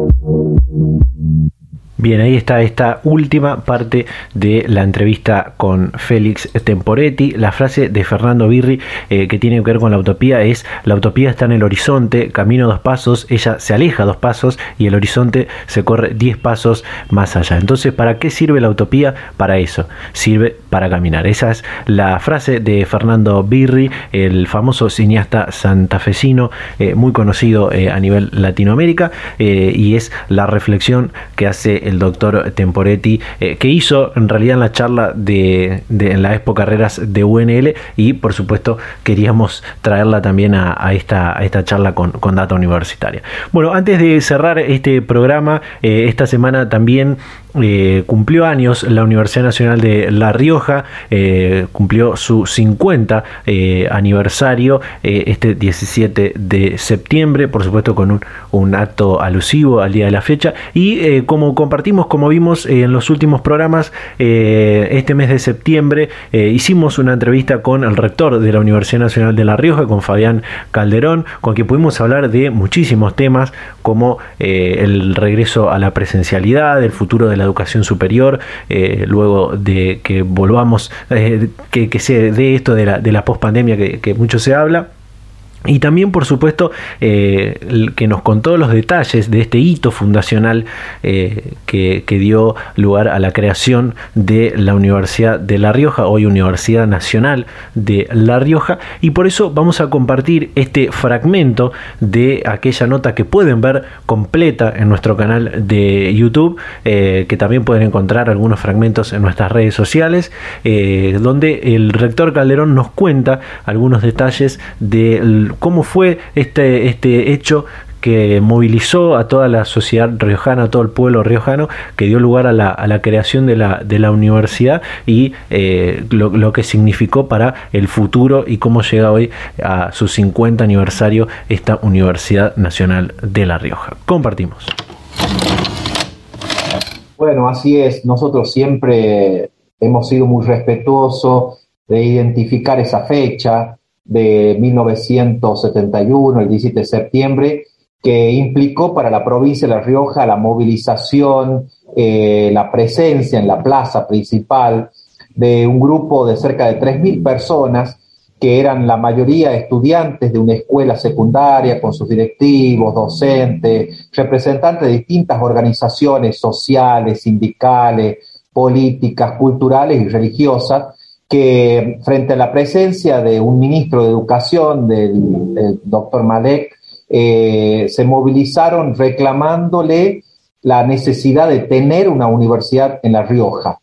Thank you. Bien, ahí está esta última parte de la entrevista con Félix Temporetti. La frase de Fernando Birri eh, que tiene que ver con la utopía es, la utopía está en el horizonte, camino dos pasos, ella se aleja dos pasos y el horizonte se corre diez pasos más allá. Entonces, ¿para qué sirve la utopía? Para eso, sirve para caminar. Esa es la frase de Fernando Birri, el famoso cineasta santafesino, eh, muy conocido eh, a nivel Latinoamérica, y es la reflexión que hace doctor Temporetti, eh, que hizo en realidad en la charla de, en la Expo Carreras de UNL y por supuesto queríamos traerla también a, esta, esta charla con, Data Universitaria. Bueno, antes de cerrar este programa, eh, esta semana también eh, cumplió años la Universidad Nacional de La Rioja, eh, cumplió su 50 eh, aniversario este 17 de septiembre, por supuesto con un, un, acto alusivo al día de la fecha. Y como compartimos, como vimos en los últimos programas, este mes de septiembre hicimos una entrevista con el rector de la Universidad Nacional de La Rioja, con Fabián Calderón, con quien pudimos hablar de muchísimos temas como el regreso a la presencialidad, el futuro de la educación superior, eh, luego de que volvamos, eh, que, que, se dé esto de la, de la pospandemia que, que mucho se habla. Y también, por supuesto, eh, que nos contó los detalles de este hito fundacional eh, que, dio lugar a la creación de la Universidad de La Rioja, hoy Universidad Nacional de La Rioja. Y por eso vamos a compartir este fragmento de aquella nota que pueden ver completa en nuestro canal de YouTube, eh, que también pueden encontrar algunos fragmentos en nuestras redes sociales, donde el rector Calderón nos cuenta algunos detalles del cómo fue este, este hecho que movilizó a toda la sociedad riojana, a todo el pueblo riojano, que dio lugar a la, creación de la, de la universidad y eh, lo, que significó para el futuro y cómo llega hoy a su 50 aniversario esta Universidad Nacional de La Rioja. Compartimos. Bueno, así es. Nosotros siempre hemos sido muy respetuosos de identificar esa fecha de 1971, el 17 de septiembre, que implicó para la provincia de La Rioja la movilización, eh, la presencia en la plaza principal de un grupo de cerca de 3.000 personas que eran la mayoría estudiantes de una escuela secundaria con sus directivos, docentes, representantes de distintas organizaciones sociales, sindicales, políticas, culturales y religiosas, que frente a la presencia de un ministro de Educación, del, doctor Malek, eh, se movilizaron reclamándole la necesidad de tener una universidad en La Rioja.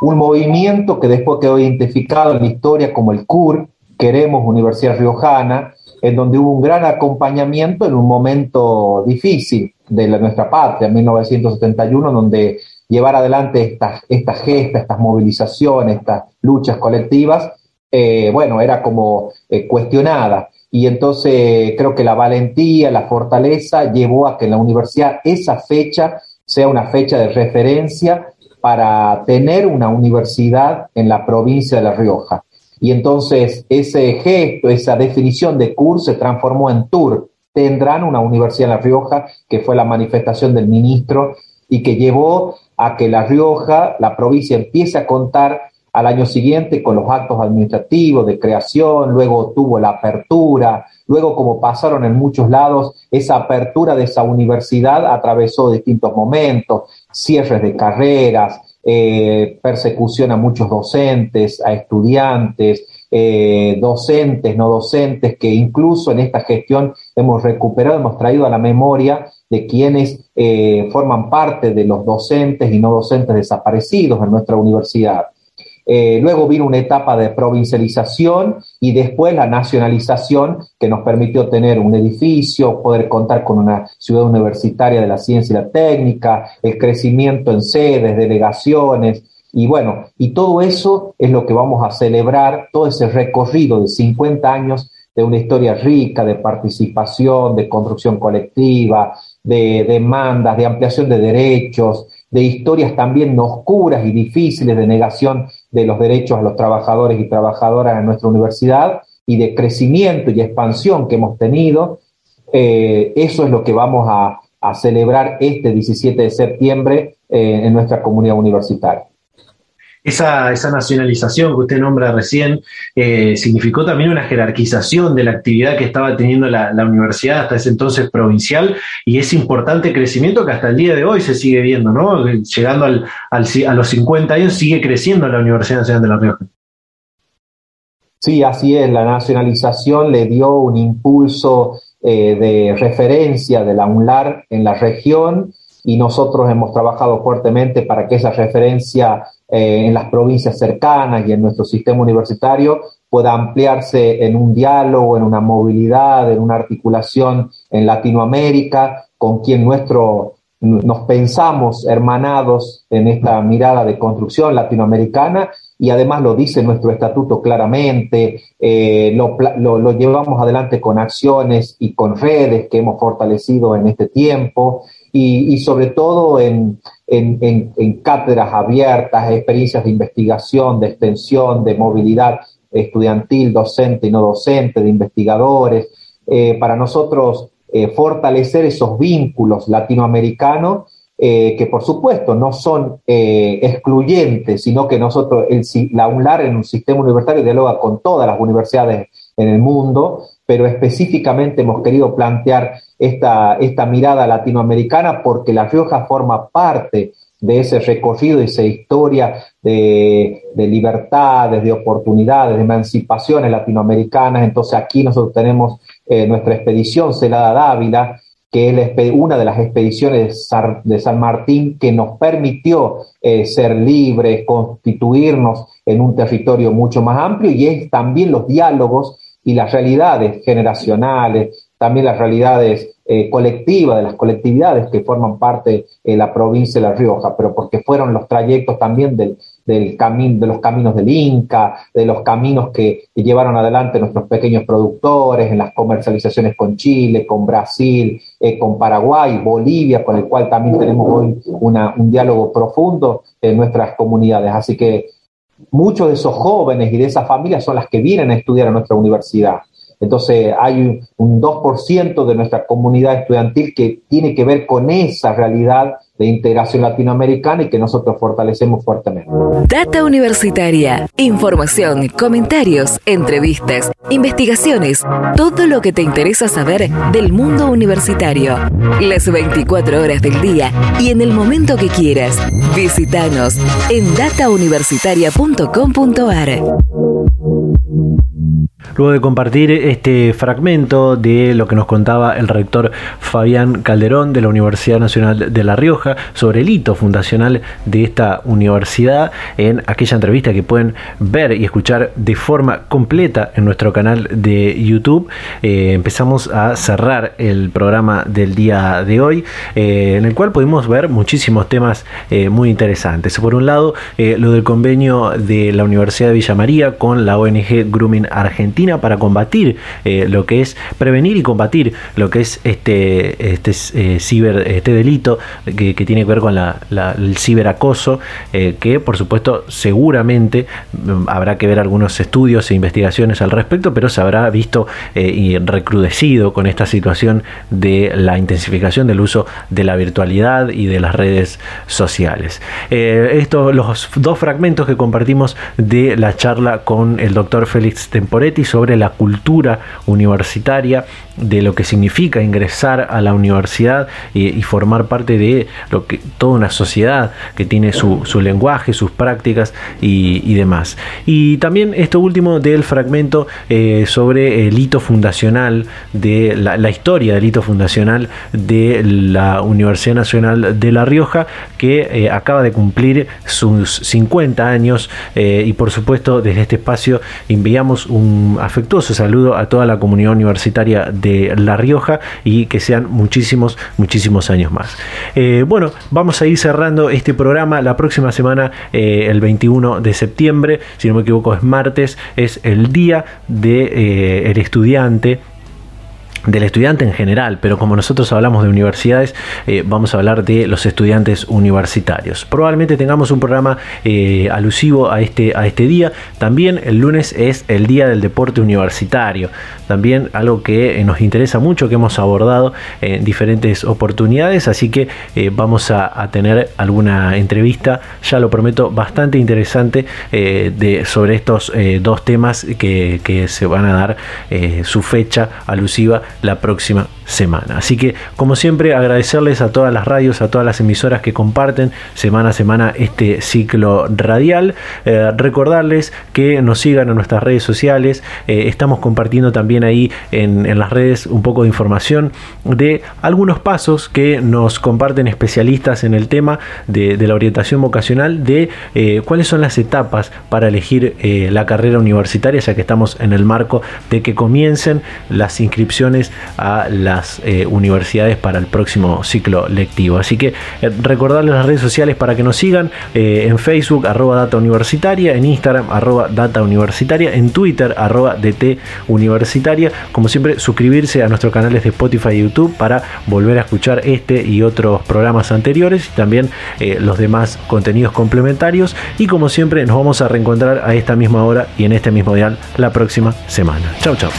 Un movimiento que después quedó identificado en la historia como el CUR, Queremos Universidad Riojana, en donde hubo un gran acompañamiento en un momento difícil de nuestra patria, en 1971, donde llevar adelante estas esta gestas, estas movilizaciones, estas luchas colectivas, eh, bueno, era como eh, cuestionada. Y entonces creo que la valentía, la fortaleza llevó a que en la universidad esa fecha sea una fecha de referencia para tener una universidad en la provincia de La Rioja. Y entonces ese gesto, esa definición de CUR se transformó en TUR. Tendrán una universidad en La Rioja, que fue la manifestación del ministro y que llevó a que La Rioja, la provincia, empiece a contar al año siguiente con los actos administrativos de creación, luego tuvo la apertura, luego como pasaron en muchos lados, esa apertura de esa universidad atravesó distintos momentos, cierres de carreras, eh, persecución a muchos docentes, a estudiantes, eh, docentes, no docentes, que incluso en esta gestión hemos recuperado, hemos traído a la memoria de quienes eh, forman parte de los docentes y no docentes desaparecidos en nuestra universidad. Eh, luego vino una etapa de provincialización y después la nacionalización que nos permitió tener un edificio, poder contar con una ciudad universitaria de la ciencia y la técnica, el crecimiento en sedes, delegaciones. Y bueno, y todo eso es lo que vamos a celebrar, todo ese recorrido de 50 años de una historia rica de participación, de construcción colectiva, de demandas, de ampliación de derechos, de historias también oscuras y difíciles de negación de los derechos a los trabajadores y trabajadoras en nuestra universidad y de crecimiento y expansión que hemos tenido. Eh, eso es lo que vamos a, celebrar este 17 de septiembre eh, en nuestra comunidad universitaria. Esa, esa, nacionalización que usted nombra recién eh, significó también una jerarquización de la actividad que estaba teniendo la, universidad hasta ese entonces provincial y ese importante crecimiento que hasta el día de hoy se sigue viendo, ¿no? Llegando al, a los 50 años sigue creciendo la Universidad Nacional de La Rioja. Sí, así es, la nacionalización le dio un impulso eh, de referencia de la UNLAR en la región y nosotros hemos trabajado fuertemente para que esa referencia eh, en las provincias cercanas y en nuestro sistema universitario pueda ampliarse en un diálogo, en una movilidad, en una articulación en Latinoamérica, con quien nuestro, nos pensamos hermanados en esta mirada de construcción latinoamericana y además lo dice nuestro estatuto claramente, eh, lo, lo, llevamos adelante con acciones y con redes que hemos fortalecido en este tiempo y, sobre todo en, cátedras abiertas, experiencias de investigación, de extensión, de movilidad estudiantil, docente y no docente, de investigadores. Eh, para nosotros, eh, fortalecer esos vínculos latinoamericanos eh, que por supuesto no son excluyentes, sino que nosotros, el, la UNLAR en un sistema universitario dialoga con todas las universidades en el mundo, pero específicamente hemos querido plantear esta, esta mirada latinoamericana porque La Rioja forma parte de ese recorrido, de esa historia de, libertades, de oportunidades, de emancipaciones latinoamericanas. Entonces aquí nosotros tenemos eh, nuestra expedición Celada Dávila, que es una de las expediciones de San Martín que nos permitió eh, ser libres, constituirnos en un territorio mucho más amplio y es también los diálogos y las realidades generacionales, también las realidades eh, colectiva, de las colectividades que forman parte de la provincia de La Rioja, pero porque fueron los trayectos también del, del camino, de los caminos del Inca, de los caminos que, llevaron adelante nuestros pequeños productores en las comercializaciones con Chile, con Brasil, eh, con Paraguay, Bolivia, con el cual también tenemos hoy una, un diálogo profundo en nuestras comunidades. Así que muchos de esos jóvenes y de esas familias son las que vienen a estudiar a nuestra universidad. Entonces hay un 2% de nuestra comunidad estudiantil que tiene que ver con esa realidad de integración latinoamericana y que nosotros fortalecemos fuertemente. Data Universitaria. Información, comentarios, entrevistas, investigaciones, todo lo que te interesa saber del mundo universitario. Las 24 horas del día y en el momento que quieras. Visítanos en datauniversitaria.com.ar. Luego de compartir este fragmento de lo que nos contaba el rector Fabián Calderón de la Universidad Nacional de La Rioja sobre el hito fundacional de esta universidad en aquella entrevista que pueden ver y escuchar de forma completa en nuestro canal de YouTube, eh, empezamos a cerrar el programa del día de hoy eh, en el cual pudimos ver muchísimos temas eh, muy interesantes. Por un lado, lo del convenio de la Universidad de Villa María con la ONG Grooming Argentina para combatir eh, lo que es prevenir y combatir lo que es este, este eh, ciber, este delito que, tiene que ver con el ciberacoso, eh, que por supuesto seguramente mm, habrá que ver algunos estudios e investigaciones al respecto, pero se habrá visto y recrudecido con esta situación de la intensificación del uso de la virtualidad y de las redes sociales. estos los dos fragmentos que compartimos de la charla con el doctor Félix Temporetti sobre la cultura universitaria, de lo que significa ingresar a la universidad y, formar parte de lo que toda una sociedad que tiene su, lenguaje, sus prácticas y, demás. Y también esto último del fragmento eh, sobre el hito fundacional de la, historia del hito fundacional de la Universidad Nacional de La Rioja que eh, acaba de cumplir sus 50 años eh, y por supuesto desde este espacio enviamos un afectuoso saludo a toda la comunidad universitaria de La Rioja y que sean muchísimos, muchísimos años más. Eh, bueno, vamos a ir cerrando este programa la próxima semana, eh, el 21 de septiembre, si no me equivoco es martes, es el día del de, eh, estudiante del estudiante en general, pero como nosotros hablamos de universidades, eh, vamos a hablar de los estudiantes universitarios. Probablemente tengamos un programa eh, alusivo a este, a este día. También el lunes es el día del deporte universitario. También algo que eh, nos interesa mucho, que hemos abordado en diferentes oportunidades. Así que vamos a, tener alguna entrevista, ya lo prometo, bastante interesante de, sobre estos dos temas que, que, se van a dar su fecha alusiva la próxima semana. Así que, como siempre, agradecerles a todas las radios, a todas las emisoras que comparten semana a semana este ciclo radial. Eh, recordarles que nos sigan en nuestras redes sociales. Eh, estamos compartiendo también ahí en, las redes un poco de información de algunos pasos que nos comparten especialistas en el tema de, la orientación vocacional, de eh, cuáles son las etapas para elegir la carrera universitaria, ya que estamos en el marco de que comiencen las inscripciones a las eh, universidades para el próximo ciclo lectivo. Así que eh, recordarles las redes sociales para que nos sigan eh, en Facebook arroba data universitaria, en Instagram arroba data universitaria, en Twitter arroba dt universitaria. Como siempre, suscribirse a nuestros canales de Spotify y YouTube para volver a escuchar este y otros programas anteriores y también los demás contenidos complementarios. Y como siempre, nos vamos a reencontrar a esta misma hora y en este mismo dial la próxima semana. Chau, chau.